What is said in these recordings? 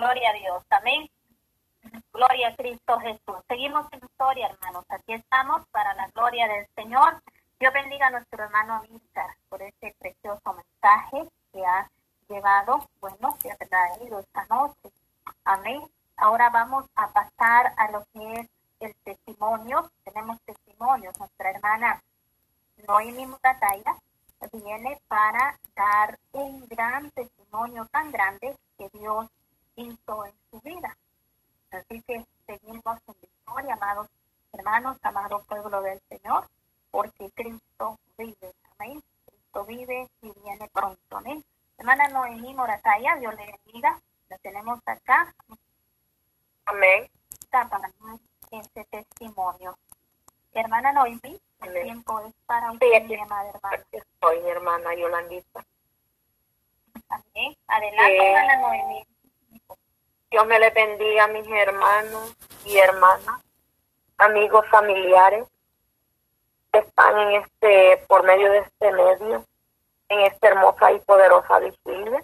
Gloria a Dios. Amén. Gloria a Cristo Jesús. Seguimos en historia, hermanos. Aquí estamos para la gloria del Señor. Dios bendiga a nuestro hermano Víctor por este precioso mensaje que ha llevado, bueno, que ha traído esta noche. Amén. Ahora vamos a pasar a lo que es el testimonio. Tenemos testimonios. Nuestra hermana Noemi Mutataya viene para dar un gran testimonio tan grande que Dios en su vida. Así que seguimos en victoria, amados hermanos, amado pueblo del Señor, porque Cristo vive. Amén. Cristo vive y viene pronto. Amén. Hermana Noemí Morataya, Dios le bendiga. La tenemos acá. Amén. Está para este testimonio. Hermana Noemí, el tiempo es para usted, Sí, mi amada hermana. Estoy, mi hermana Yolandita. Amén. Adelante, Eh, hermana Noemí. Dios me le bendiga a mis hermanos y hermanas, amigos familiares que están en este, por medio de este medio, en esta hermosa y poderosa vigilia.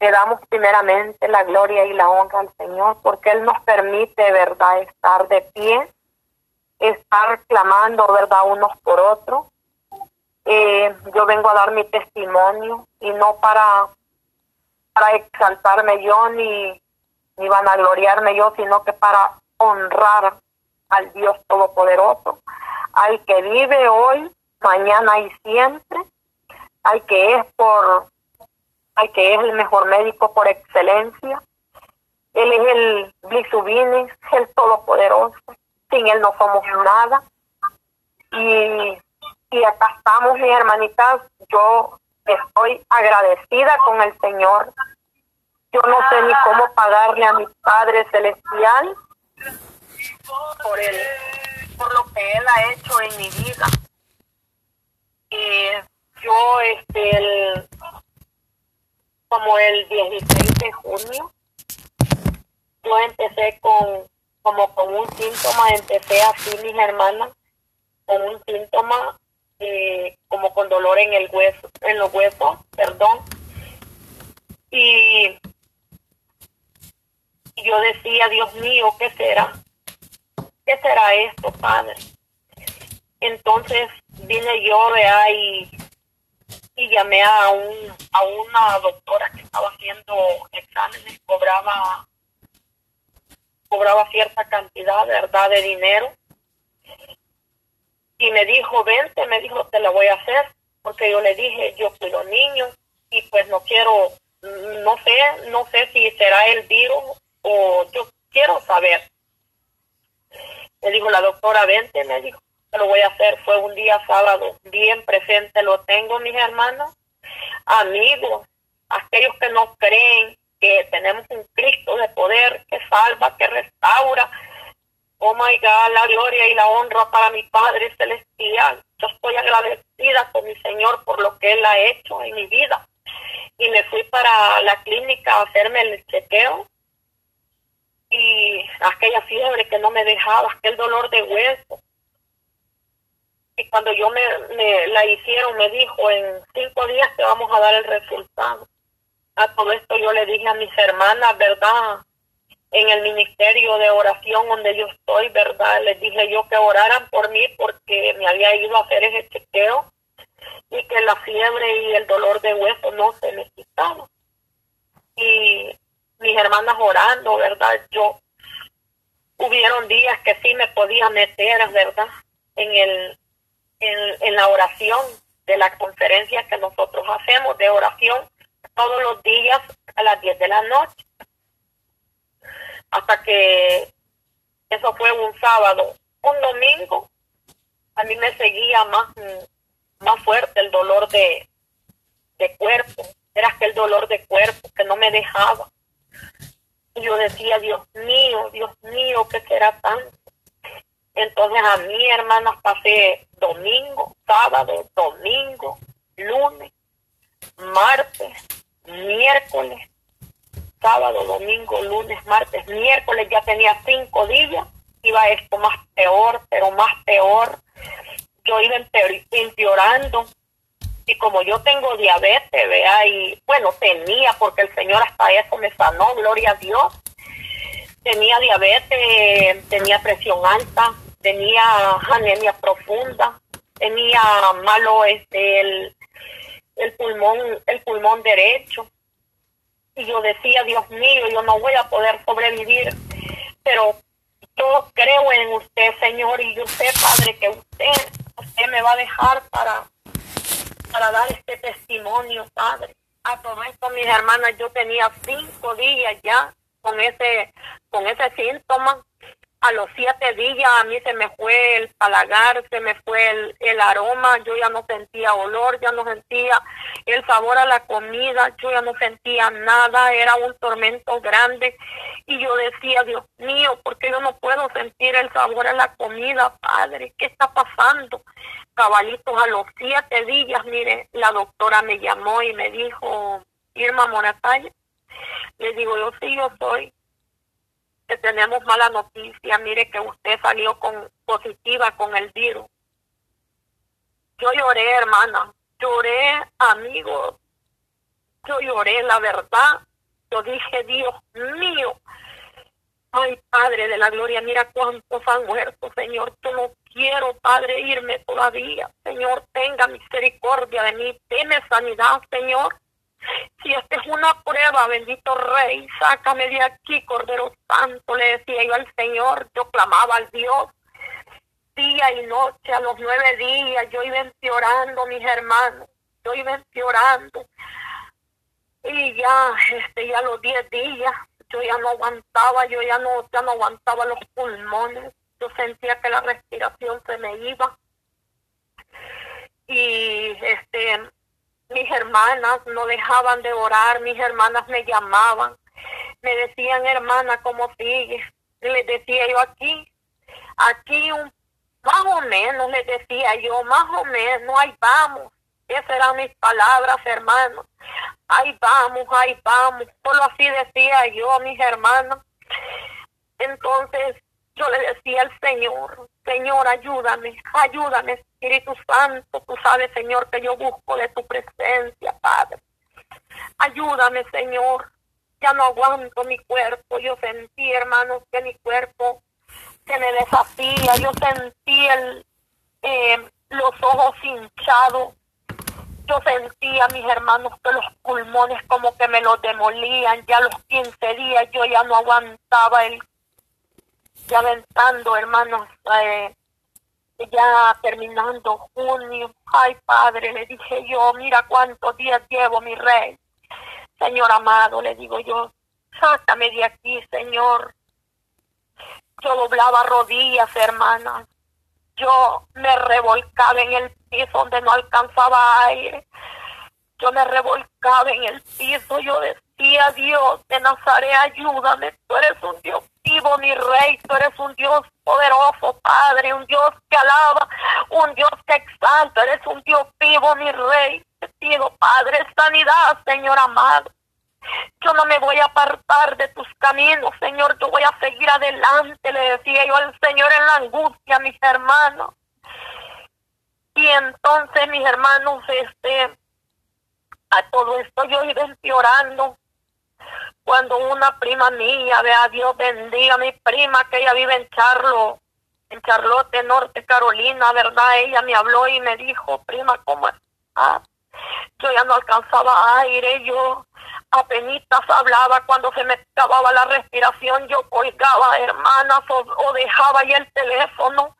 Le damos primeramente la gloria y la honra al Señor porque Él nos permite, ¿verdad?, estar de pie, estar clamando, ¿verdad?, unos por otros. Eh, yo vengo a dar mi testimonio y no para, para exaltarme yo ni, ni vanagloriarme yo, sino que para honrar al Dios Todopoderoso, al que vive hoy, mañana y siempre, al que es por, al que es el mejor médico por excelencia. Él es el Blisubinis, el Todopoderoso. Sin él no somos nada. Y, y acá estamos, mis hermanitas. Yo estoy agradecida con el Señor. Yo no sé ni cómo pagarle a mi Padre Celestial por el, por lo que Él ha hecho en mi vida. Y yo, este, el, como el 16 de junio, yo empecé con, como con un síntoma, empecé así, mis hermanas, con un síntoma eh, como con dolor en el hueso, en los huesos, perdón. Y, y yo decía, Dios mío, ¿qué será? ¿Qué será esto, Padre? Entonces vine yo vea, y, y llamé a, un, a una doctora que estaba haciendo exámenes, cobraba cobraba cierta cantidad, ¿verdad?, de dinero. Y me dijo, vente, me dijo, te la voy a hacer, porque yo le dije, yo cuido niños y pues no quiero, no sé, no sé si será el virus yo quiero saber. Me dijo la doctora, vente, me dijo, lo voy a hacer. Fue un día sábado, bien presente lo tengo, mis hermanos, amigos, aquellos que no creen que tenemos un Cristo de poder que salva, que restaura. Oh my God, la gloria y la honra para mi Padre Celestial. Yo estoy agradecida con mi Señor por lo que Él ha hecho en mi vida. Y me fui para la clínica a hacerme el chequeo. Y aquella fiebre que no me dejaba, aquel dolor de hueso. Y cuando yo me, me la hicieron, me dijo, en cinco días te vamos a dar el resultado a todo esto yo le dije a mis hermanas, ¿verdad? En el ministerio de oración donde yo estoy, ¿verdad? Les dije yo que oraran por mí porque me había ido a hacer ese chequeo y que la fiebre y el dolor de hueso no se me quitaban. Y mis hermanas orando, ¿verdad? Yo hubieron días que sí me podía meter, ¿verdad? En el en, en la oración de la conferencia que nosotros hacemos de oración todos los días a las 10 de la noche. Hasta que eso fue un sábado. Un domingo a mí me seguía más, más fuerte el dolor de, de cuerpo. Era aquel dolor de cuerpo que no me dejaba. Y yo decía, Dios mío, Dios mío, ¿qué será tanto? Entonces a mí, hermanas, pasé domingo, sábado, domingo, lunes, martes, miércoles, sábado, domingo, lunes, martes, miércoles, ya tenía cinco días, iba esto más peor, pero más peor. Yo iba empeorando Y como yo tengo diabetes, vea, y bueno, tenía, porque el Señor hasta eso me sanó, gloria a Dios. Tenía diabetes, tenía presión alta, tenía anemia profunda, tenía malo este el, el pulmón, el pulmón derecho. Y yo decía, Dios mío, yo no voy a poder sobrevivir, pero yo creo en usted, Señor, y sé, Padre, que usted, usted me va a dejar para para dar este testimonio, Padre. A todo esto, mis hermanas, yo tenía cinco días ya con ese, con ese síntoma. A los siete días a mí se me fue el palagar, se me fue el, aroma, yo ya no sentía olor, ya no sentía el sabor a la comida, yo ya no sentía nada, era un tormento grande. Y yo decía, Dios mío, ¿por qué yo no puedo sentir el sabor a la comida, Padre? ¿Qué está pasando? cabalitos a los siete días, mire, la doctora me llamó y me dijo, Irma Moratalla, le digo, yo sí, yo soy, que tenemos mala noticia, mire que usted salió con positiva con el virus. Yo lloré, hermana, lloré, amigos, yo lloré, la verdad, yo dije, Dios mío, Ay, Padre de la gloria, mira cuántos han muerto, Señor. Yo no quiero, Padre, irme todavía. Señor, tenga misericordia de mí. Deme sanidad, Señor. Si esta es una prueba, bendito Rey, sácame de aquí, Cordero Santo, le decía yo al Señor. Yo clamaba al Dios día y noche, a los nueve días. Yo iba empeorando, mis hermanos. Yo iba empeorando. Y ya, este, ya los diez días, yo ya no aguantaba, yo ya no, ya no aguantaba los pulmones, yo sentía que la respiración se me iba. Y este mis hermanas no dejaban de orar, mis hermanas me llamaban, me decían, hermana, ¿cómo sigues? Les decía yo aquí, aquí un, más o menos, les decía yo, más o menos, ahí vamos. Esas eran mis palabras, hermanos ahí vamos, ahí vamos. Solo así decía yo a mis hermanos. Entonces yo le decía al Señor, Señor, ayúdame, ayúdame, Espíritu Santo. Tú sabes, Señor, que yo busco de tu presencia, Padre. Ayúdame, Señor. Ya no aguanto mi cuerpo. Yo sentí, hermanos, que mi cuerpo se me desafía. Yo sentí el, eh, los ojos hinchados yo sentía, mis hermanos, que los pulmones como que me los demolían. Ya los 15 días yo ya no aguantaba el... Ya aventando, hermanos, eh, ya terminando junio. Ay, Padre, le dije yo, mira cuántos días llevo, mi rey. Señor amado, le digo yo, sácame de aquí, Señor. Yo doblaba rodillas, hermanas yo me revolcaba en el piso donde no alcanzaba aire. Yo me revolcaba en el piso, yo decía, Dios de Nazaret, ayúdame, tú eres un Dios vivo, mi rey, tú eres un Dios poderoso, Padre, un Dios que alaba, un Dios que exalta, eres un Dios vivo, mi rey. Te pido, Padre, sanidad, Señor amado. Yo no me voy a apartar de tus caminos, Señor. Yo voy a seguir adelante, le decía yo al Señor en la angustia, mis hermanos. Y entonces, mis hermanos, este, a todo esto yo iba empeorando. Cuando una prima mía, vea Dios bendiga a mi prima, que ella vive en Charlo, en Charlotte, Norte Carolina, ¿verdad? Ella me habló y me dijo, prima, ¿cómo estás? Yo ya no alcanzaba aire, yo apenas hablaba cuando se me acababa la respiración, yo colgaba, hermanas, o, dejaba ahí el teléfono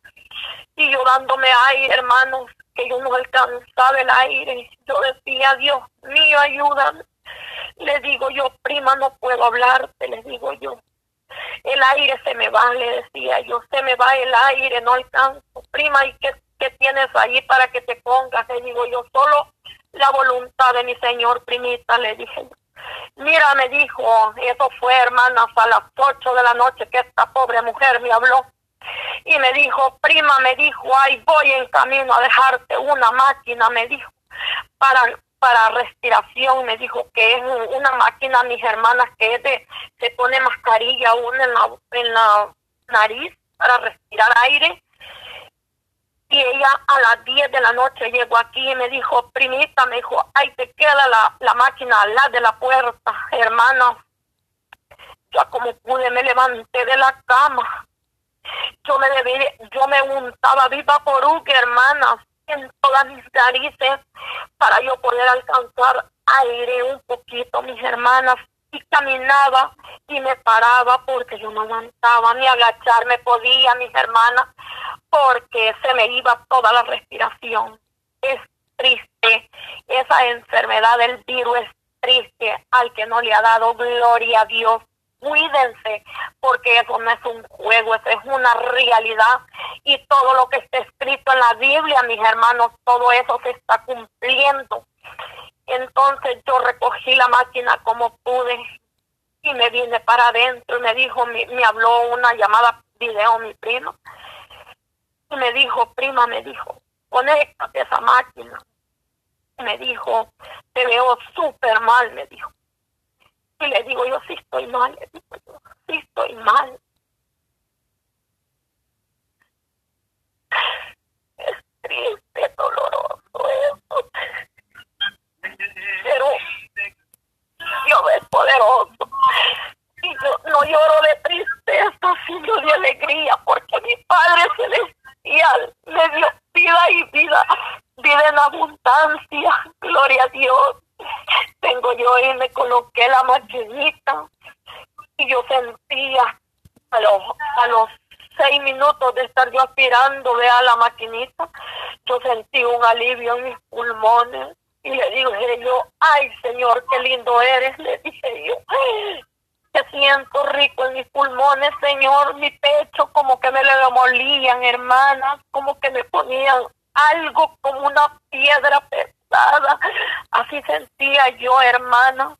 y yo dándome aire, hermanos, que yo no alcanzaba el aire. Yo decía, Dios mío, ayúdame. Le digo yo, prima, no puedo hablarte, le digo yo. El aire se me va, le decía yo, se me va el aire, no alcanzo. Prima, ¿y qué, qué tienes ahí para que te pongas? Le digo yo, solo la voluntad de mi Señor, primita, le dije yo. Mira, me dijo, eso fue, hermanas, a las ocho de la noche que esta pobre mujer me habló. Y me dijo, prima, me dijo, ay, voy en camino a dejarte una máquina, me dijo, para, para respiración, me dijo que es una máquina, mis hermanas, que es de, se pone mascarilla una en la, en la nariz para respirar aire Y ella a las 10 de la noche llegó aquí y me dijo, primita, me dijo, ay, te queda la, la máquina al lado de la puerta, hermana. Ya como pude me levanté de la cama. Yo me debí, yo me untaba viva por que hermanas, en todas mis narices para yo poder alcanzar aire un poquito, mis hermanas. Y caminaba y me paraba porque yo no aguantaba ni agacharme podía, mis hermanas, porque se me iba toda la respiración. Es triste, esa enfermedad del virus es triste al que no le ha dado gloria a Dios cuídense, porque eso no es un juego, eso es una realidad. Y todo lo que está escrito en la Biblia, mis hermanos, todo eso se está cumpliendo. Entonces yo recogí la máquina como pude y me vine para adentro y me dijo, me, habló una llamada video mi primo. Y me dijo, prima, me dijo, conéctate esa máquina. Me dijo, te veo súper mal, me dijo y le digo, yo sí estoy mal, le digo yo, sí estoy mal. Es triste, doloroso eso. Pero Dios es poderoso. Y yo no lloro de tristeza, sino de alegría, porque mi Padre Celestial me dio vida y vida, vida en abundancia. Gloria a Dios tengo yo y me coloqué la maquinita y yo sentía a los, a los seis minutos de estar yo aspirando vea la maquinita, yo sentí un alivio en mis pulmones y le dije yo, ay Señor, qué lindo eres, le dije yo, te siento rico en mis pulmones, Señor, mi pecho como que me lo molían, hermanas, como que me ponían algo como una piedra Así sentía yo, hermana.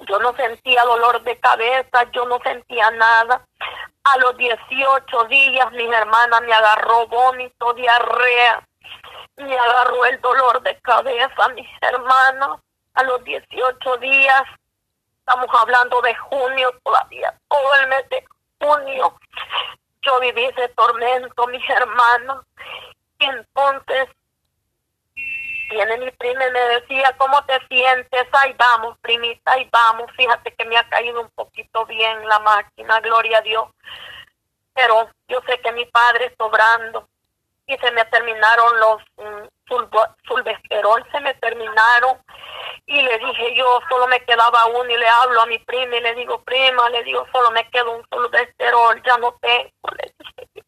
Yo no sentía dolor de cabeza, yo no sentía nada. A los 18 días mi hermana me agarró vómito, diarrea, me agarró el dolor de cabeza, mis hermanos. A los 18 días, estamos hablando de junio todavía, todo el mes de junio, yo viví ese tormento, mis hermanos. Entonces viene mi prima y me decía, ¿cómo te sientes? Ahí vamos, primita, ahí vamos. Fíjate que me ha caído un poquito bien la máquina, gloria a Dios. Pero yo sé que mi padre está obrando y se me terminaron los um, se me terminaron. Y le dije yo, solo me quedaba uno y le hablo a mi prima y le digo, prima, le digo, solo me queda un sulvesterol, ya no tengo. Le dije yo.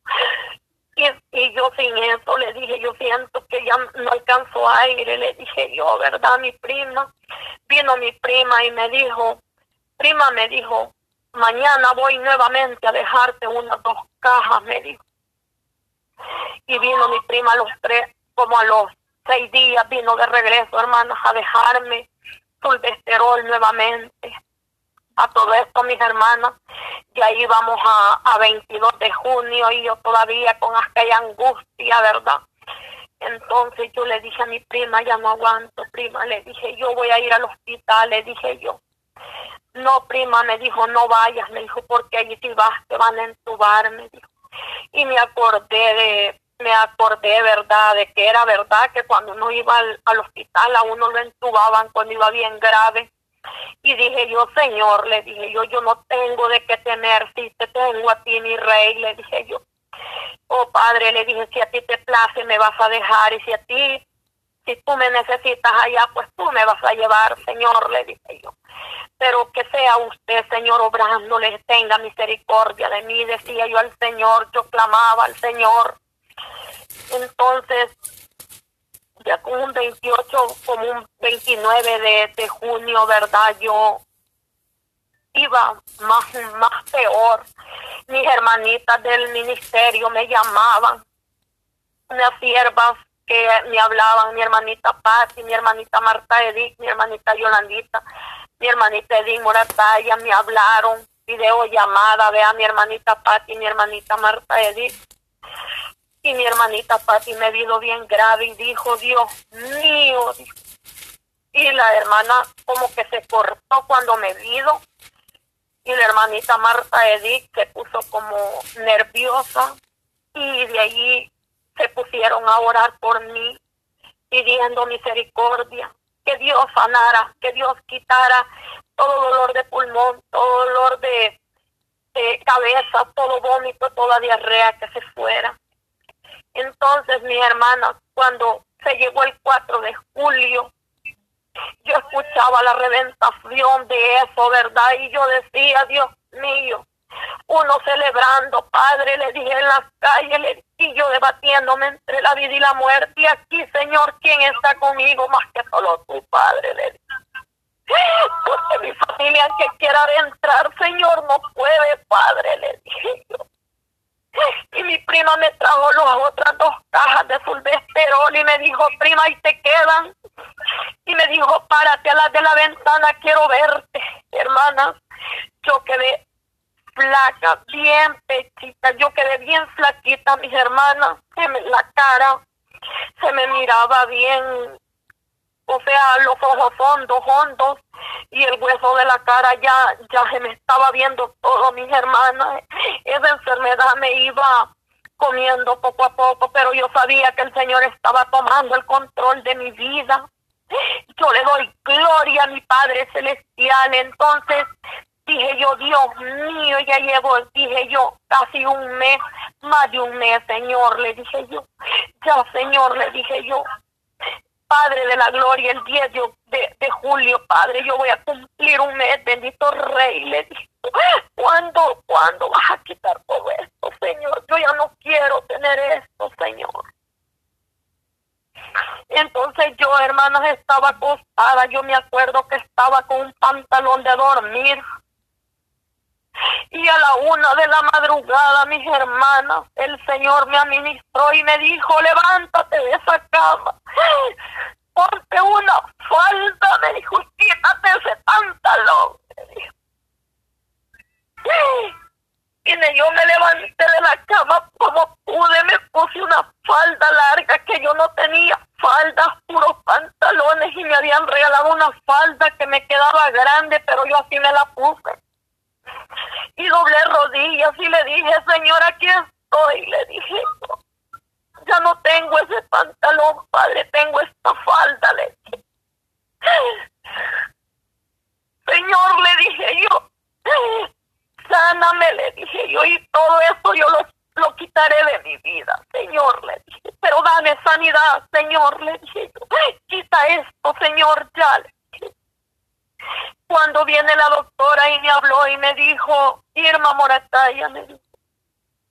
Y, yo sin eso le dije, yo siento que ya no alcanzo aire, le dije yo, ¿verdad? Mi prima, vino mi prima y me dijo, prima me dijo, mañana voy nuevamente a dejarte unas dos cajas, me dijo. Y vino mi prima a los tres, como a los seis días, vino de regreso, hermanas, a dejarme sulvesterol nuevamente a todo esto, mis hermanas. Y ahí vamos a, a 22 de junio y yo todavía con aquella angustia, ¿verdad? Entonces yo le dije a mi prima, ya no aguanto, prima, le dije, yo voy a ir al hospital, le dije yo. No, prima, me dijo, no vayas, me dijo, porque allí si vas te van a entubar, me dijo. Y me acordé de, me acordé, ¿verdad?, de que era verdad que cuando uno iba al, al hospital a uno lo entubaban cuando iba bien grave y dije yo, Señor, le dije yo, yo no tengo de qué temer si te tengo a ti, mi rey, le dije yo. Oh Padre, le dije, si a ti te place, me vas a dejar. Y si a ti, si tú me necesitas allá, pues tú me vas a llevar, Señor, le dije yo. Pero que sea usted, Señor, obrando, le tenga misericordia de mí, decía yo al Señor, yo clamaba al Señor. Entonces, ya con un 28, como un 29 de, de junio, ¿verdad? Yo iba más, más peor. Mis hermanitas del ministerio me llamaban, unas siervas que me hablaban, mi hermanita Patti, mi hermanita Marta Edith, mi hermanita Yolandita, mi hermanita Edith Morataya, me hablaron, videollamada, vea mi hermanita Patti, mi hermanita Marta Edith y mi hermanita Patti me vino bien grave y dijo, Dios mío. Y la hermana como que se cortó cuando me vino. Y la hermanita Marta Edith se puso como nerviosa. Y de allí se pusieron a orar por mí, pidiendo misericordia, que Dios sanara, que Dios quitara todo dolor de pulmón, todo dolor de, cabeza, todo vómito, toda diarrea que se fuera. Entonces, mi hermana, cuando se llegó el 4 de julio, yo escuchaba la reventación de eso, ¿verdad? Y yo decía, Dios mío, uno celebrando, Padre, le dije en las calles, y yo debatiéndome entre la vida y la muerte, y aquí, Señor, ¿quién está conmigo más que solo tu Padre? Le dije. Porque mi familia que quiera entrar, Señor, no puede, Padre, le dije yo. Y mi prima me trajo las otras dos cajas de sulvesterol y me dijo, prima, ahí te quedan. Y me dijo, párate a las de la ventana, quiero verte. Hermanas, yo quedé flaca, bien pechita, yo quedé bien flaquita, mis hermanas, la cara se me miraba bien, o sea, los ojos hondos, hondos, y el hueso de la cara ya, ya se me estaba viendo todo, mis hermanas. Esa enfermedad me iba comiendo poco a poco, pero yo sabía que el Señor estaba tomando el control de mi vida. Yo le doy gloria a mi Padre Celestial. Entonces dije yo, Dios mío, ya llevo, dije yo, casi un mes, más de un mes, Señor, le dije yo. Ya, Señor, le dije yo. Padre de la gloria, el 10 de, de, julio, Padre, yo voy a cumplir un mes, bendito Rey, le dije, ¿cuándo, ¿cuándo vas a quitar todo esto, Señor? Yo ya no quiero tener esto, Señor. Entonces yo, hermanas, estaba acostada, yo me acuerdo que estaba con un pantalón de dormir. Y a la una de la madrugada, mis hermanas, el Señor me administró y me dijo, levántate de esa cama, ponte una falda, me dijo, quítate ese pantalón. Y yo me levanté de la cama como pude, me puse una falda larga que yo no tenía, faldas, puros pantalones y me habían regalado una falda que me quedaba grande, pero yo así me la puse. Y doblé rodillas y le dije, señora, aquí estoy, le dije, ya no tengo ese pantalón, padre, tengo esta falda, le dije. Señor, le dije yo, sáname, le dije yo, y todo esto yo lo, lo quitaré de mi vida, Señor, le dije, pero dame sanidad, Señor, le dije yo, quita esto, Señor, ya, le dije. Cuando viene la doctora y me habló y me dijo, Irma Morataya, me dijo,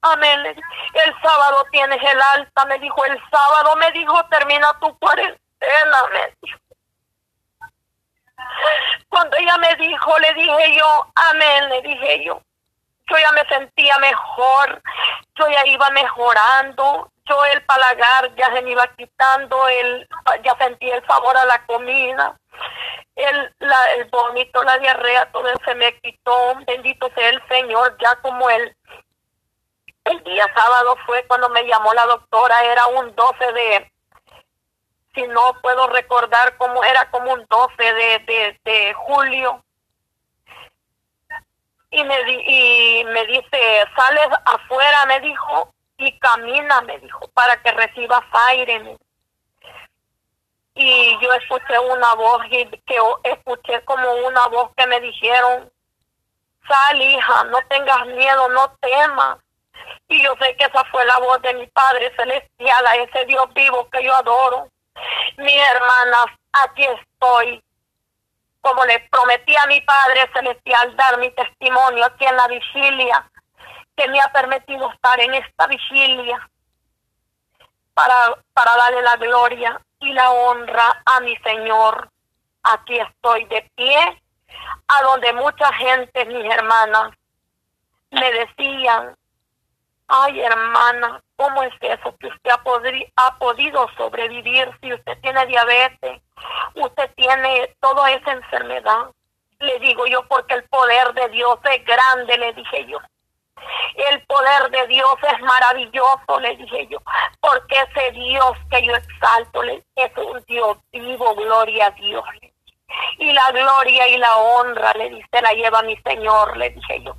amén, el sábado tienes el alta, me dijo, el sábado me dijo, termina tu cuarentena, me dijo. Cuando ella me dijo, le dije yo, amén, le dije yo. Yo ya me sentía mejor, yo ya iba mejorando, yo el palagar ya se me iba quitando, el, ya sentía el sabor a la comida, el, la, el vómito, la diarrea, todo se me quitó, bendito sea el Señor, ya como el, el día sábado fue cuando me llamó la doctora, era un 12 de, si no puedo recordar cómo era como un 12 de, de, julio. Y me, y me dice, sales afuera, me dijo, y camina, me dijo, para que recibas aire. Y yo escuché una voz y que escuché como una voz que me dijeron, sal hija, no tengas miedo, no temas. Y yo sé que esa fue la voz de mi Padre Celestial, a ese Dios vivo que yo adoro. Mi hermanas, aquí estoy. Como le prometí a mi Padre Celestial dar mi testimonio aquí en la vigilia, que me ha permitido estar en esta vigilia para, para darle la gloria y la honra a mi Señor. Aquí estoy de pie, a donde mucha gente, mis hermanas, me decían, ay hermana, ¿cómo es eso que usted ha, ha podido sobrevivir si usted tiene diabetes, usted tiene toda esa enfermedad? Le digo yo, porque el poder de Dios es grande, le dije yo. El poder de Dios es maravilloso, le dije yo, porque ese Dios que yo exalto es un Dios vivo, gloria a Dios. Y la gloria y la honra, le dice, la lleva mi Señor, le dije yo.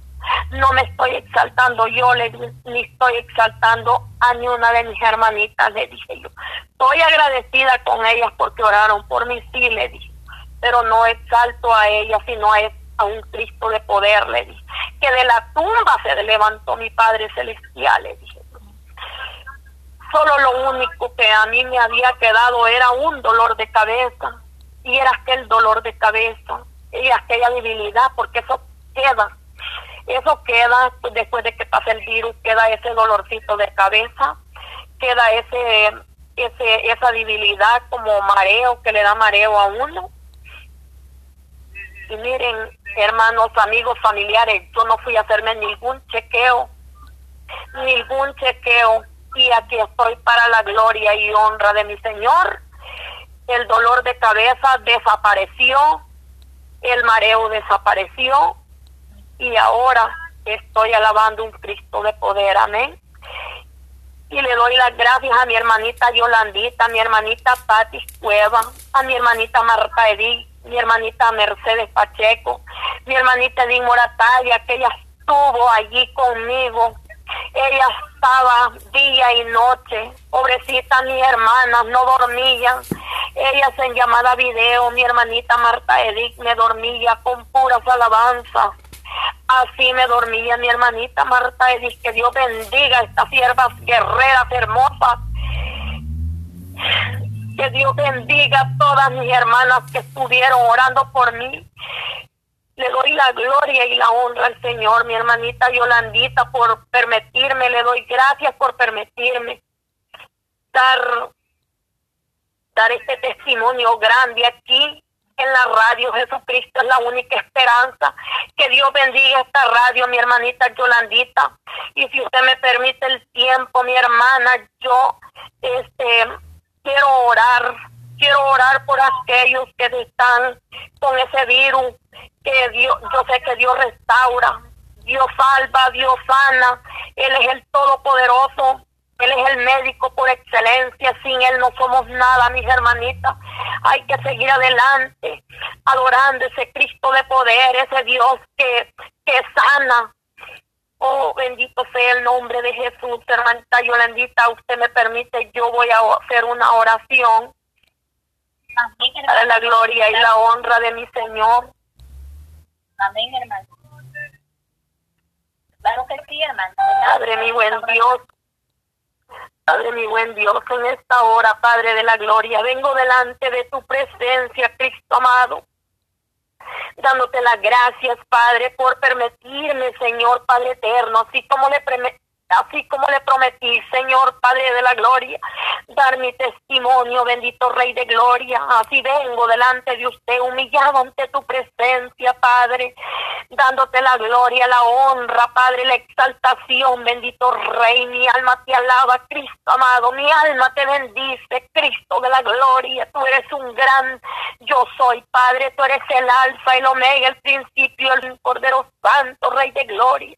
No me estoy exaltando yo, le, ni estoy exaltando a ni una de mis hermanitas, le dije yo. Estoy agradecida con ellas porque oraron por mí, sí, le dije. Pero no exalto a ellas, sino a, a un Cristo de poder, le dije. Que de la tumba se levantó mi Padre Celestial, le dije. Solo lo único que a mí me había quedado era un dolor de cabeza. Y era aquel dolor de cabeza y aquella debilidad, porque eso queda. Eso queda después de que pase el virus, queda ese dolorcito de cabeza, queda ese, ese, esa debilidad como mareo que le da mareo a uno. Y miren, hermanos, amigos, familiares, yo no fui a hacerme ningún chequeo, ningún chequeo, y aquí estoy para la gloria y honra de mi Señor. El dolor de cabeza desapareció, el mareo desapareció y ahora estoy alabando un Cristo de poder, amén. Y le doy las gracias a mi hermanita Yolandita, a mi hermanita Patti Cueva, a mi hermanita Marta Edith, mi hermanita Mercedes Pacheco, mi hermanita Edith Moratalla, que ella estuvo allí conmigo. Ella estaba día y noche, pobrecita mi hermana, no dormían ellas en llamada video, mi hermanita Marta Edith me dormía con puras alabanzas. Así me dormía mi hermanita Marta Edith. Que Dios bendiga a estas siervas guerreras hermosas. Que Dios bendiga a todas mis hermanas que estuvieron orando por mí. Le doy la gloria y la honra al Señor, mi hermanita Yolandita, por permitirme. Le doy gracias por permitirme dar dar este testimonio grande aquí en la radio. Jesucristo es la única esperanza. Que Dios bendiga esta radio, mi hermanita Yolandita. Y si usted me permite el tiempo, mi hermana, yo este quiero orar. Quiero orar por aquellos que están con ese virus, que Dios, yo sé que Dios restaura, Dios salva, Dios sana, Él es el Todopoderoso, él es el médico por excelencia, sin Él no somos nada, mis hermanitas. Hay que seguir adelante, adorando ese Cristo de poder, ese Dios que, que sana. Oh, bendito sea el nombre de Jesús, hermanita Yolandita. Usted me permite, yo voy a hacer una oración para la gloria y la honra de mi Señor. Amén, hermano. Claro que sí, hermano. Padre, mi buen Dios. Padre mi buen Dios, en esta hora, Padre de la Gloria, vengo delante de tu presencia, Cristo amado, dándote las gracias, Padre, por permitirme, Señor Padre eterno, así como le así como le prometí, Señor Padre de la Gloria, dar mi testimonio, bendito Rey de Gloria. Así vengo delante de usted, humillado ante tu presencia, Padre, dándote la gloria, la honra, Padre, la exaltación, bendito Rey. Mi alma te alaba, Cristo amado, mi alma te bendice, Cristo de la Gloria. Tú eres un gran yo soy, Padre, tú eres el alfa, el omega, el principio, el Cordero Santo, Rey de Gloria.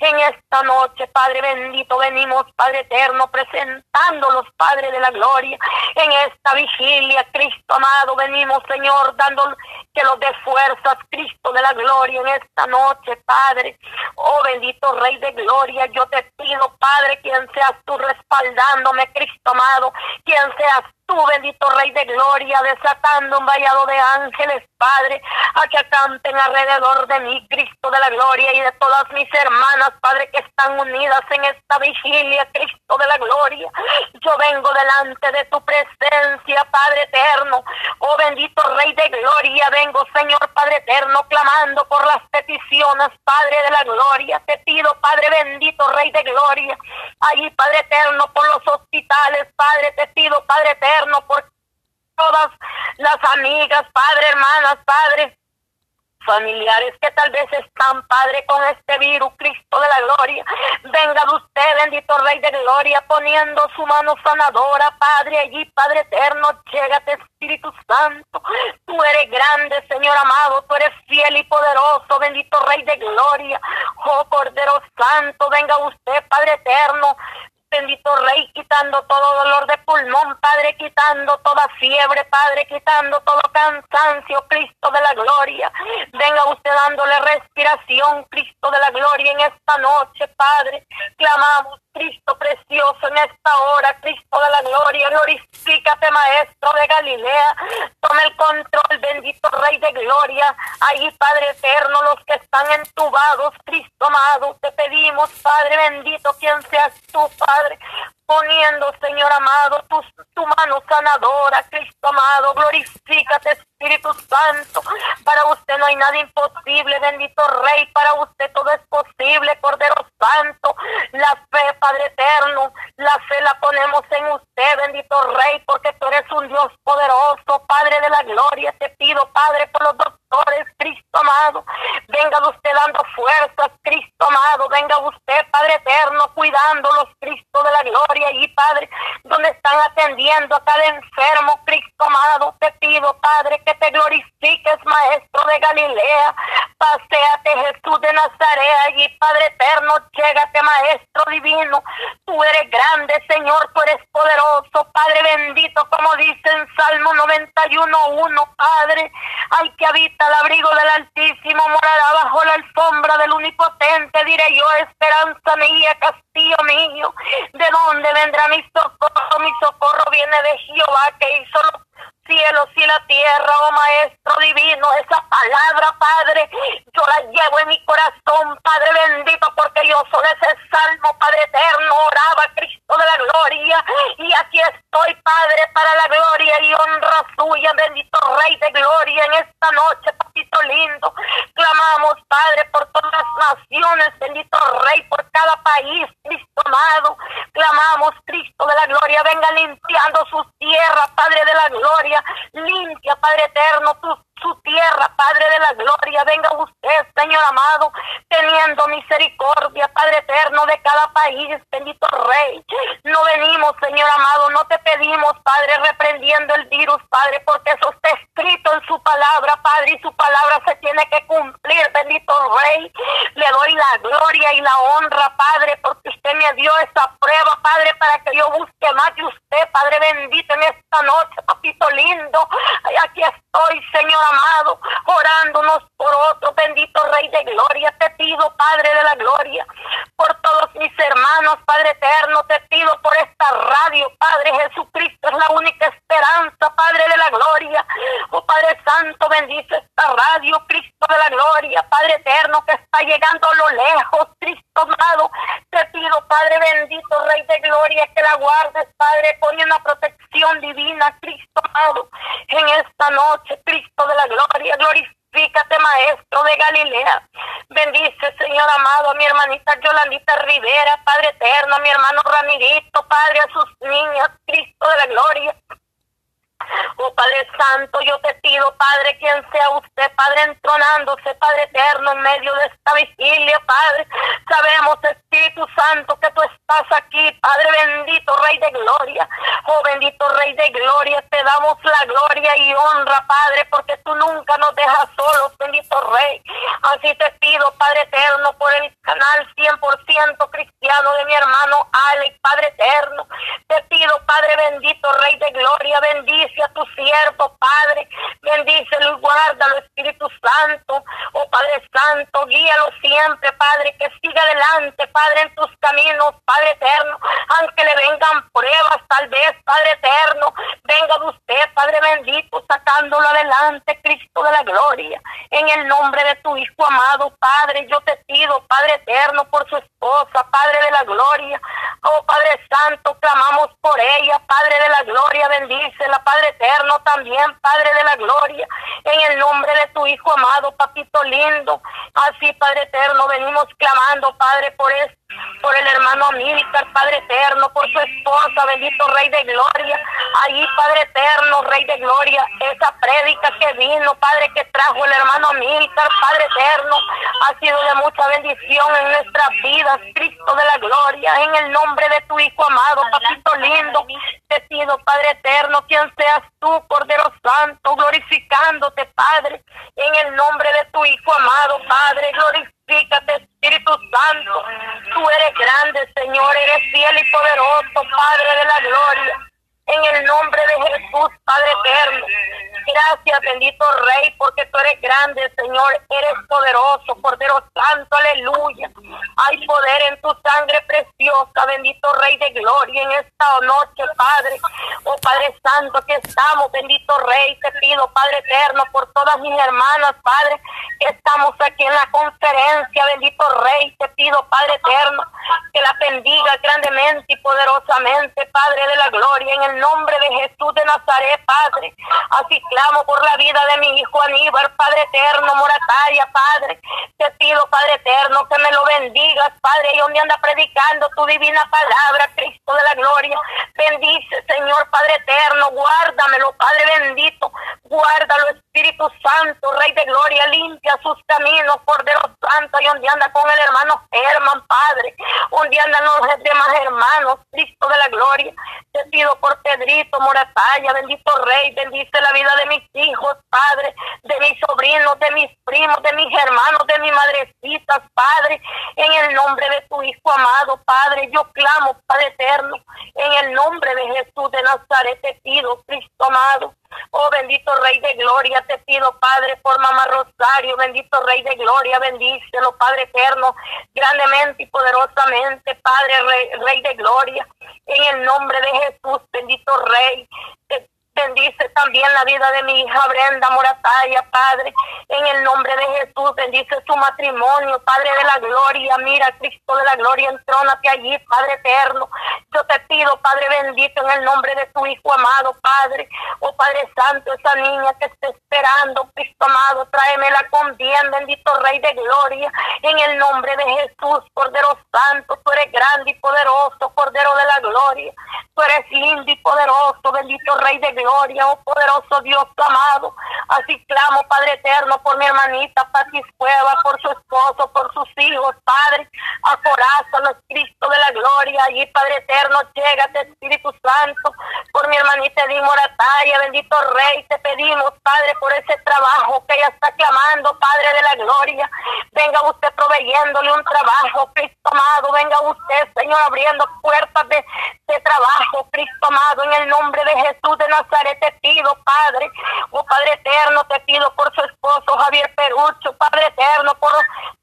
En esta noche, Padre bendito, venimos, Padre eterno, presentando los Padres de la gloria. En esta vigilia, Cristo amado, venimos, Señor, dando que los dé fuerzas, Cristo de la gloria, en esta noche, Padre. Oh bendito Rey de gloria, yo te pido, Padre, quien seas tú respaldándome, Cristo amado, quien seas tú, bendito Rey de Gloria, desatando un vallado de ángeles, Padre, a que canten alrededor de mí, Cristo de la Gloria, y de todas mis hermanas, Padre, que están unidas en esta vigilia, Cristo de la Gloria. Yo vengo delante de tu presencia, Padre eterno. Oh bendito Rey de Gloria, vengo, Señor Padre eterno, clamando por las peticiones, Padre de la Gloria. Te pido, Padre bendito, Rey de Gloria, allí, Padre eterno, por los hospitales, Padre, te pido, Padre eterno, por todas las amigas, padre, hermanas, padre, familiares que tal vez están, Padre, con este virus, Cristo de la gloria. Venga de usted, bendito Rey de gloria, poniendo su mano sanadora, Padre, allí, Padre eterno, llégate, Espíritu Santo. Tú eres grande, Señor amado, tú eres fiel y poderoso, bendito Rey de gloria. Oh Cordero Santo, venga usted, Padre eterno, bendito Rey, quitando todo dolor de pulmón, Padre, quitando toda fiebre, Padre, quitando todo cansancio, Cristo de la gloria. Venga usted dándole respiración, Cristo de la gloria, en esta noche, Padre. Clamamos, Cristo precioso, en esta hora, Cristo de la gloria, glorifícate, Maestro de Galilea. Toma el control, bendito Rey de gloria. Ahí, Padre eterno, los que están entubados, Cristo amado, te pedimos, Padre bendito, quien seas tú, Padre, padre, poniendo, Señor amado, tu, tu mano sanadora, Cristo amado, glorifícate, Espíritu Santo. Para usted no hay nada imposible, bendito Rey, para usted todo es posible, Cordero Santo. La fe, Padre eterno, la fe la ponemos en usted, bendito Rey, porque tú eres un Dios poderoso, Padre de la gloria. Te pido, Padre, por los doctores, Cristo amado. Venga usted dando fuerzas, Cristo amado. Venga usted, Padre eterno, cuidándolos, Cristo de la gloria. Y Padre, donde están atendiendo a cada enfermo, Cristo amado. Te pido, Padre, que te glorifiques, Maestro de Galilea. Paseate, Jesús de Nazaret. Allí, Padre eterno, llégate, Maestro divino. Tú eres grande, Señor, tú eres poderoso, Padre bendito, como dice en Salmo 91.1, Padre. Al que habita el abrigo del Altísimo morará bajo la alfombra del Unipotente, diré yo, esperanza mía, castillo mío. ¿De dónde vendrá mi socorro? Mi socorro viene de Jehová que hizo los cielos y la tierra, oh Maestro divino, esa palabra, Padre, yo la llevo en mi corazón, Padre bendito, porque yo soy ese salmo, Padre eterno, oraba Cristo de la gloria, y aquí estoy, Padre, para la gloria y honra suya, bendito Rey de gloria, en esta noche, papito lindo, clamamos, Padre, por todas las naciones, bendito Rey, por cada país, Cristo amado, clamamos, Cristo de la gloria, venga limpiando sus tierras, Padre de la gloria, limpia, Padre eterno, tu, su tierra, Padre de la gloria. Venga usted, Señor amado, teniendo misericordia, Padre eterno, de cada país, bendito Rey. No venimos, Señor amado, no te pedimos, Padre, reprendiendo el virus, Padre, porque eso está escrito en su palabra, Padre, y su palabra se tiene que cumplir, bendito Rey. Le doy la gloria y la honra, Padre, porque usted me dio esa prueba, Padre, para que yo busque más de usted, Padre bendito, en esta noche, papito lindo. Aquí estoy, Señor amado, orando unos por otros, bendito Rey de Gloria. Te pido, Padre de la Gloria, por todos mis hermanos, Padre eterno, te pido por esta radio, Padre Jesucristo, es la única esperanza, Padre de la Gloria. Oh Padre Santo, bendice esta radio, Cristo de la Gloria, Padre eterno, que está llegando a lo lejos, Cristo amado. Te pido, Padre bendito, Rey de Gloria, que la guardes, Padre, pone una protección divina, Cristo amado, en esta noche, Cristo de la gloria, glorifícate, Maestro de Galilea. Bendice, Señor amado, a mi hermanita Yolandita Rivera, Padre eterno, a mi hermano Ramirito, Padre, a sus niñas, Cristo de la gloria. Oh Padre Santo, yo te pido, Padre, quien sea usted, Padre, entronándose, Padre eterno, en medio de esta vigilia, Padre. Sabemos, Espíritu Santo, que tú estás aquí, Padre bendito, Rey de gloria. Oh bendito Rey de gloria, te damos la gloria y honra, Padre, porque tú nunca nos dejas solos, bendito Rey. Así te pido, Padre eterno, por el canal 100% cristiano de mi hermano Alex, Padre eterno. Te pido, Padre bendito, Rey de gloria, bendice a tu siervo, Padre. Bendícelo y guárdalo, Espíritu Santo. Oh Padre Santo, guíalo siempre, Padre, que siga adelante, Padre, en tus caminos, Padre eterno. Aunque le vengan pruebas, tal vez, Padre eterno, venga de usted, Padre bendito, sacándolo adelante, Cristo de la gloria. En el nombre de tu Hijo amado, Padre, yo te pido, Padre eterno, por su esposa, Padre de la gloria. Oh Padre Santo, clamamos por ella, Padre de la gloria, bendícela, Padre eterno también, Padre de la gloria, en el nombre de tu Hijo amado, papito lindo. Así, Padre eterno, venimos clamando, Padre, por esto por el hermano Amílcar, Padre eterno, su esposa, bendito Rey de Gloria. Ahí, Padre eterno, Rey de Gloria, esa prédica que vino, Padre, que trajo el hermano Amílcar, Padre eterno, ha sido de mucha bendición en nuestras vidas, Cristo de la Gloria, en el nombre de tu Hijo amado, papito lindo. Te pido, Padre eterno, quien seas tú, Cordero Santo, glorificándote, Padre, en el nombre de tu Hijo amado, Padre, glorifícate, Espíritu Santo. Tú eres grande, Señor, eres fiel y poderoso, Padre de la gloria. En el nombre de Jesús, Padre eterno. Gracias, bendito Rey, porque tú eres grande, Señor. Eres poderoso, Cordero Santo, aleluya. Hay poder en tu sangre preciosa, bendito Rey de gloria, en esta noche, Padre. Oh Padre Santo, que estamos, bendito Rey. Te pido, Padre eterno, por todas mis hermanas, Padre, que estamos aquí en la conferencia, bendito Rey. Te pido, Padre eterno, que la bendiga grandemente y poderosamente, Padre de la gloria, en el nombre de Jesús de Nazaret, Padre. Así clamo por la vida de mi hijo Aníbal, Padre eterno, Morataya, Padre. Te pido, Padre eterno, que me lo bendigas, Padre, y donde anda predicando tu divina palabra, Cristo de la gloria. Bendice, Señor, Padre eterno, guárdamelo, Padre bendito. Guárdalo, Espíritu Santo, Rey de gloria, limpia sus caminos, Cordero Santo, y donde anda con el hermano Herman, Padre. Donde andan los demás hermanos, Cristo de la gloria. Te pido por Pedrito, Morataya, bendito Rey, bendice la vida de mis hijos, Padre, de mis sobrinos, de mis primos, de mis hermanos, de mis madrecitas, Padre, en el nombre de tu Hijo amado, Padre, yo clamo, Padre eterno, en el nombre de Jesús de Nazaret te pido, Cristo amado. Oh bendito Rey de Gloria, te pido, Padre, por Mamá Rosario, bendito Rey de Gloria, bendícelo, Padre eterno, grandemente y poderosamente, Padre Rey, Rey de Gloria, en el nombre de Jesús, bendito Rey. Bendice también la vida de mi hija Brenda Morataya, Padre. En el nombre de Jesús, bendice su matrimonio, Padre de la gloria. Mira, Cristo de la gloria, entrónate allí, Padre eterno. Yo te pido, Padre bendito, en el nombre de tu Hijo amado, Padre. Oh Padre Santo, esa niña que está esperando, Cristo amado, tráemela con bien, bendito Rey de gloria. En el nombre de Jesús, Cordero Santo, tú eres grande y poderoso, Cordero de la gloria. Tú eres lindo y poderoso, bendito Rey de gloria oh poderoso Dios amado. Así clamo, Padre eterno, por mi hermanita Pati Cueva, por su esposo, por sus hijos, Padre. los Cristo de la gloria. Allí, Padre eterno, llégate, Espíritu Santo, por mi hermanita Edith Morataya, bendito Rey. Te pedimos, Padre, por ese trabajo que ella está clamando, Padre de la gloria. Venga usted proveyéndole un trabajo, Cristo amado. Venga usted, Señor, abriendo puertas de, de trabajo, Cristo amado, en el nombre de Jesús de Nazaret te pido, Padre, oh Padre eterno, te pido por su esposo Javier Perucho, Padre eterno, por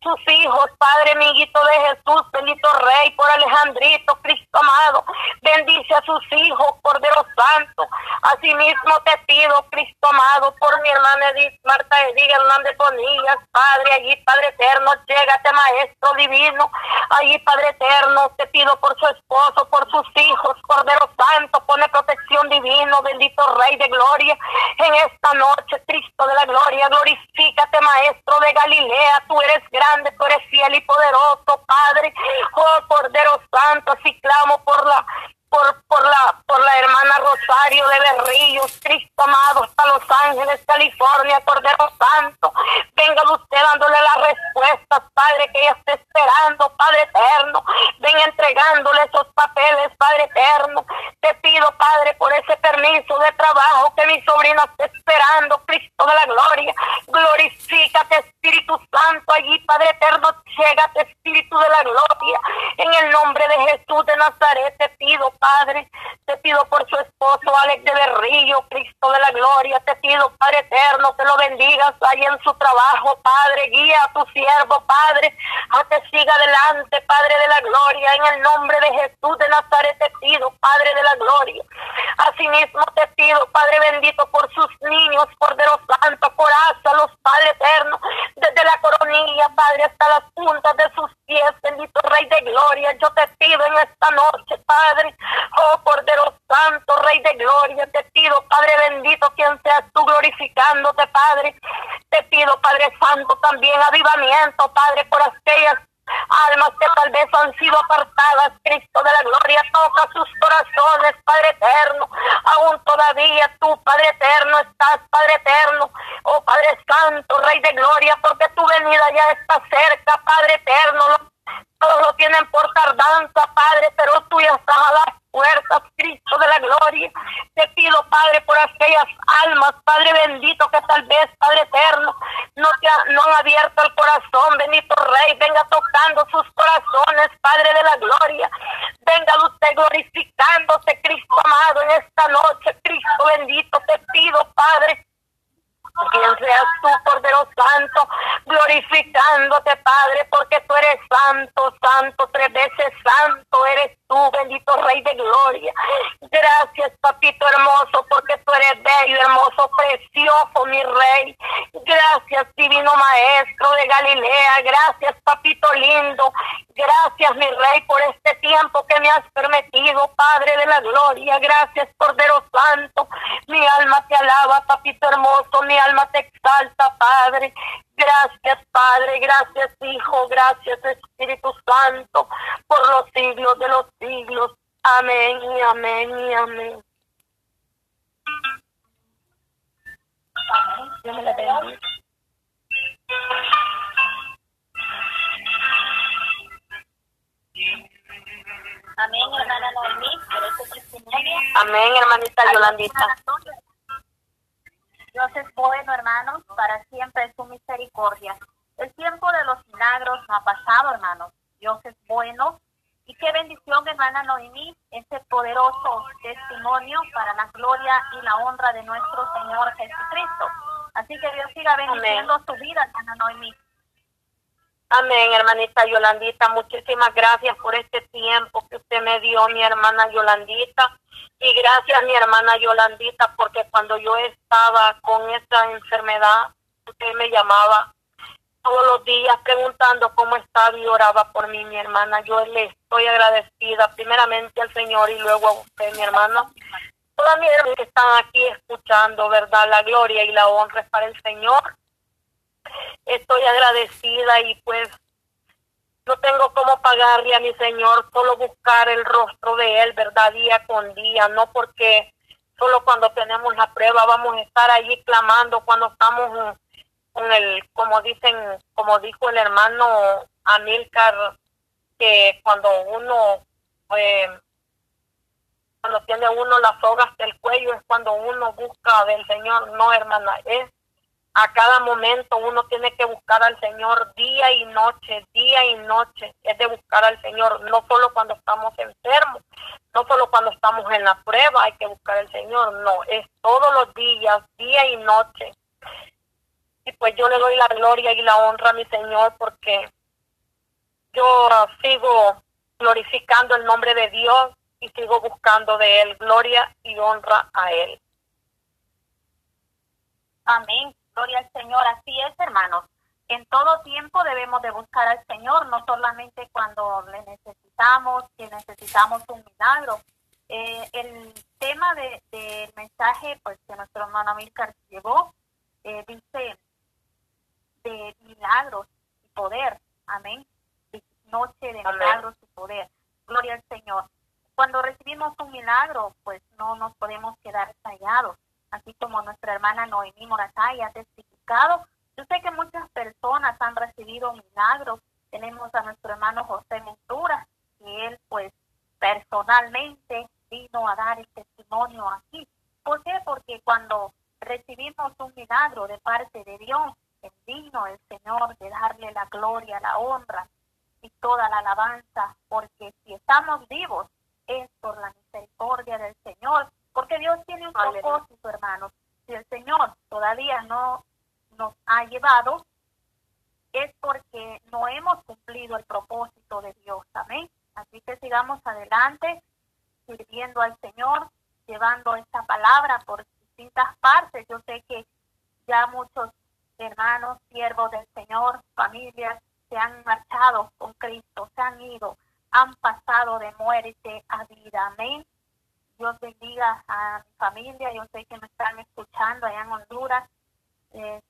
sus hijos, Padre amiguito de Jesús, bendito Rey, por Alejandrito, Cristo amado, bendice a sus hijos, Cordero Santo, asimismo te pido, Cristo amado, por mi hermana Edith, Marta Edith Hernández Bonillas, Padre, allí, Padre eterno, llégate, Maestro divino, allí, Padre eterno, te pido por su esposo, por sus hijos, Cordero Santo, pone protección divino, bendito Rey de Gloria, en esta noche, Cristo de la Gloria, glorifícate, Maestro de Galilea, tú eres grande, tú eres fiel y poderoso, Padre, oh Cordero Santo, así clamo por la por, la, por la hermana Rosario de Berrillos, Cristo amado, hasta Los Ángeles, California, Cordero Santo. Venga usted dándole las respuestas, Padre, que ella está esperando, Padre eterno. Venga entregándole esos papeles, Padre eterno. Te pido, Padre, por ese permiso de trabajo que mi sobrina está esperando, Cristo de la gloria. Glorifícate, Espíritu Santo, allí, Padre eterno. Llégate, Espíritu de la gloria. En el nombre de Jesús de Nazaret te pido, Padre. Te pido por su esposo Alex de Berrillo, Cristo de la gloria. Te pido, Padre eterno, que lo bendigas ahí en su trabajo, Padre. Guía a tu siervo, Padre, a que siga adelante, Padre de la gloria. En el nombre de Jesús de Nazaret te pido, Padre de la gloria. Asimismo te pido, Padre bendito, por sus niños, Cordero Santo, los Padre eterno, desde la coronilla, Padre, hasta las puntas de sus pies, bendito Rey de gloria. Yo te pido en esta noche, Padre, Oh Cordero Santo, Rey de Gloria, te pido, Padre bendito, quien seas tú glorificándote, Padre. Te pido, Padre Santo, también avivamiento, Padre, por aquellas almas que tal vez han sido apartadas, Cristo de la gloria, toca sus corazones, Padre eterno, aún todavía tú, Padre eterno, estás, Padre oh Padre Santo, Rey de gloria, porque tu venida ya está cerca, Padre eterno, todos lo tienen por tardanza, Padre, pero tú ya estás a las puertas, Cristo de la gloria. Te pido, Padre, por aquellas almas, Padre bendito, que tal vez, Padre eterno, no te que no han abierto el corazón, bendito Rey, venga tocando sus corazones, Padre de la gloria. Venga usted glorificándose, Cristo amado, en esta noche, Cristo bendito, te pido, Padre, quien seas tú, Cordero Santo, glorificándote, Padre, porque tú eres santo, santo, tres veces santo eres tú, bendito Rey de Gloria. Gracias, papito hermoso, porque tú eres bello, hermoso, precioso, mi Rey. Gracias, divino Maestro de Galilea. Gracias, papito lindo. Gracias, mi Rey, por este tiempo que me has permitido, Padre de la Gloria. Gracias, Cordero Santo. Mi alma te alaba, papito hermoso. Mi alma te exalta, Padre. Gracias, Padre, gracias, Hijo, gracias, Espíritu Santo, por los siglos de los siglos. Amén y amén y amén. Amén, hermana Noemí, por este testimonio. Amén, hermanita Yolandita. Es bueno, hermanos, para siempre es su misericordia. El tiempo de los milagros no ha pasado, hermanos. Dios es bueno. Y qué bendición, hermana Noemí, ese poderoso testimonio para la gloria y la honra de nuestro Señor Jesucristo. Así que Dios siga bendiciendo su vida, hermana Noemí. Amén, hermanita Yolandita. Muchísimas gracias por este tiempo que usted me dio, mi hermana Yolandita. Y gracias, mi hermana Yolandita, porque cuando yo estaba con esta enfermedad, usted me llamaba todos los días preguntando cómo estaba y oraba por mí, mi hermana. Yo le estoy agradecida primeramente al Señor y luego a usted, mi hermana. Todas mis hermanas que están aquí escuchando, ¿verdad? La gloria y la honra es para el Señor. Estoy agradecida y pues no tengo cómo pagarle a mi Señor, solo buscar el rostro de Él, ¿verdad? Día con día, no porque solo cuando tenemos la prueba vamos a estar allí clamando, cuando estamos con el, como dicen, como dijo el hermano Amilcar, que cuando uno, eh, cuando tiene uno las sogas del cuello es cuando uno busca del Señor, no hermana, es a cada momento uno tiene que buscar al Señor día y noche, día y noche. Es de buscar al Señor, no solo cuando estamos enfermos, no solo cuando estamos en la prueba hay que buscar al Señor, no, es todos los días, día y noche. Y pues yo le doy la gloria y la honra a mi Señor porque yo sigo glorificando el nombre de Dios y sigo buscando de Él gloria y honra a Él. Amén. Gloria al Señor. Así es, hermanos. En todo tiempo debemos de buscar al Señor, no solamente cuando le necesitamos, que necesitamos un milagro. Eh, el tema del de, mensaje pues que nuestro hermano Milcar llevó eh, dice de milagros y poder. Amén. Noche de milagros y poder. Gloria al Señor. Cuando recibimos un milagro, pues no nos podemos quedar callados así como nuestra hermana Noemí Moratay ha testificado. Yo sé que muchas personas han recibido milagros. Tenemos a nuestro hermano José Ventura, que él pues personalmente vino a dar el testimonio aquí. ¿Por qué? Porque cuando recibimos un milagro de parte de Dios, es digno el Señor de darle la gloria, la honra y toda la alabanza, porque si estamos vivos es por la misericordia del Señor porque Dios tiene un propósito, hermanos. Si el Señor todavía no nos ha llevado, es porque no hemos cumplido el propósito de Dios. Amén. Así que sigamos adelante, sirviendo al Señor, llevando esta palabra por distintas partes. Yo sé que ya muchos hermanos, siervos del Señor, familias, se han marchado con Cristo, se han ido, han pasado de muerte a vida. Amén. Dios bendiga a mi familia. Yo sé que me están escuchando allá en Honduras. Eh,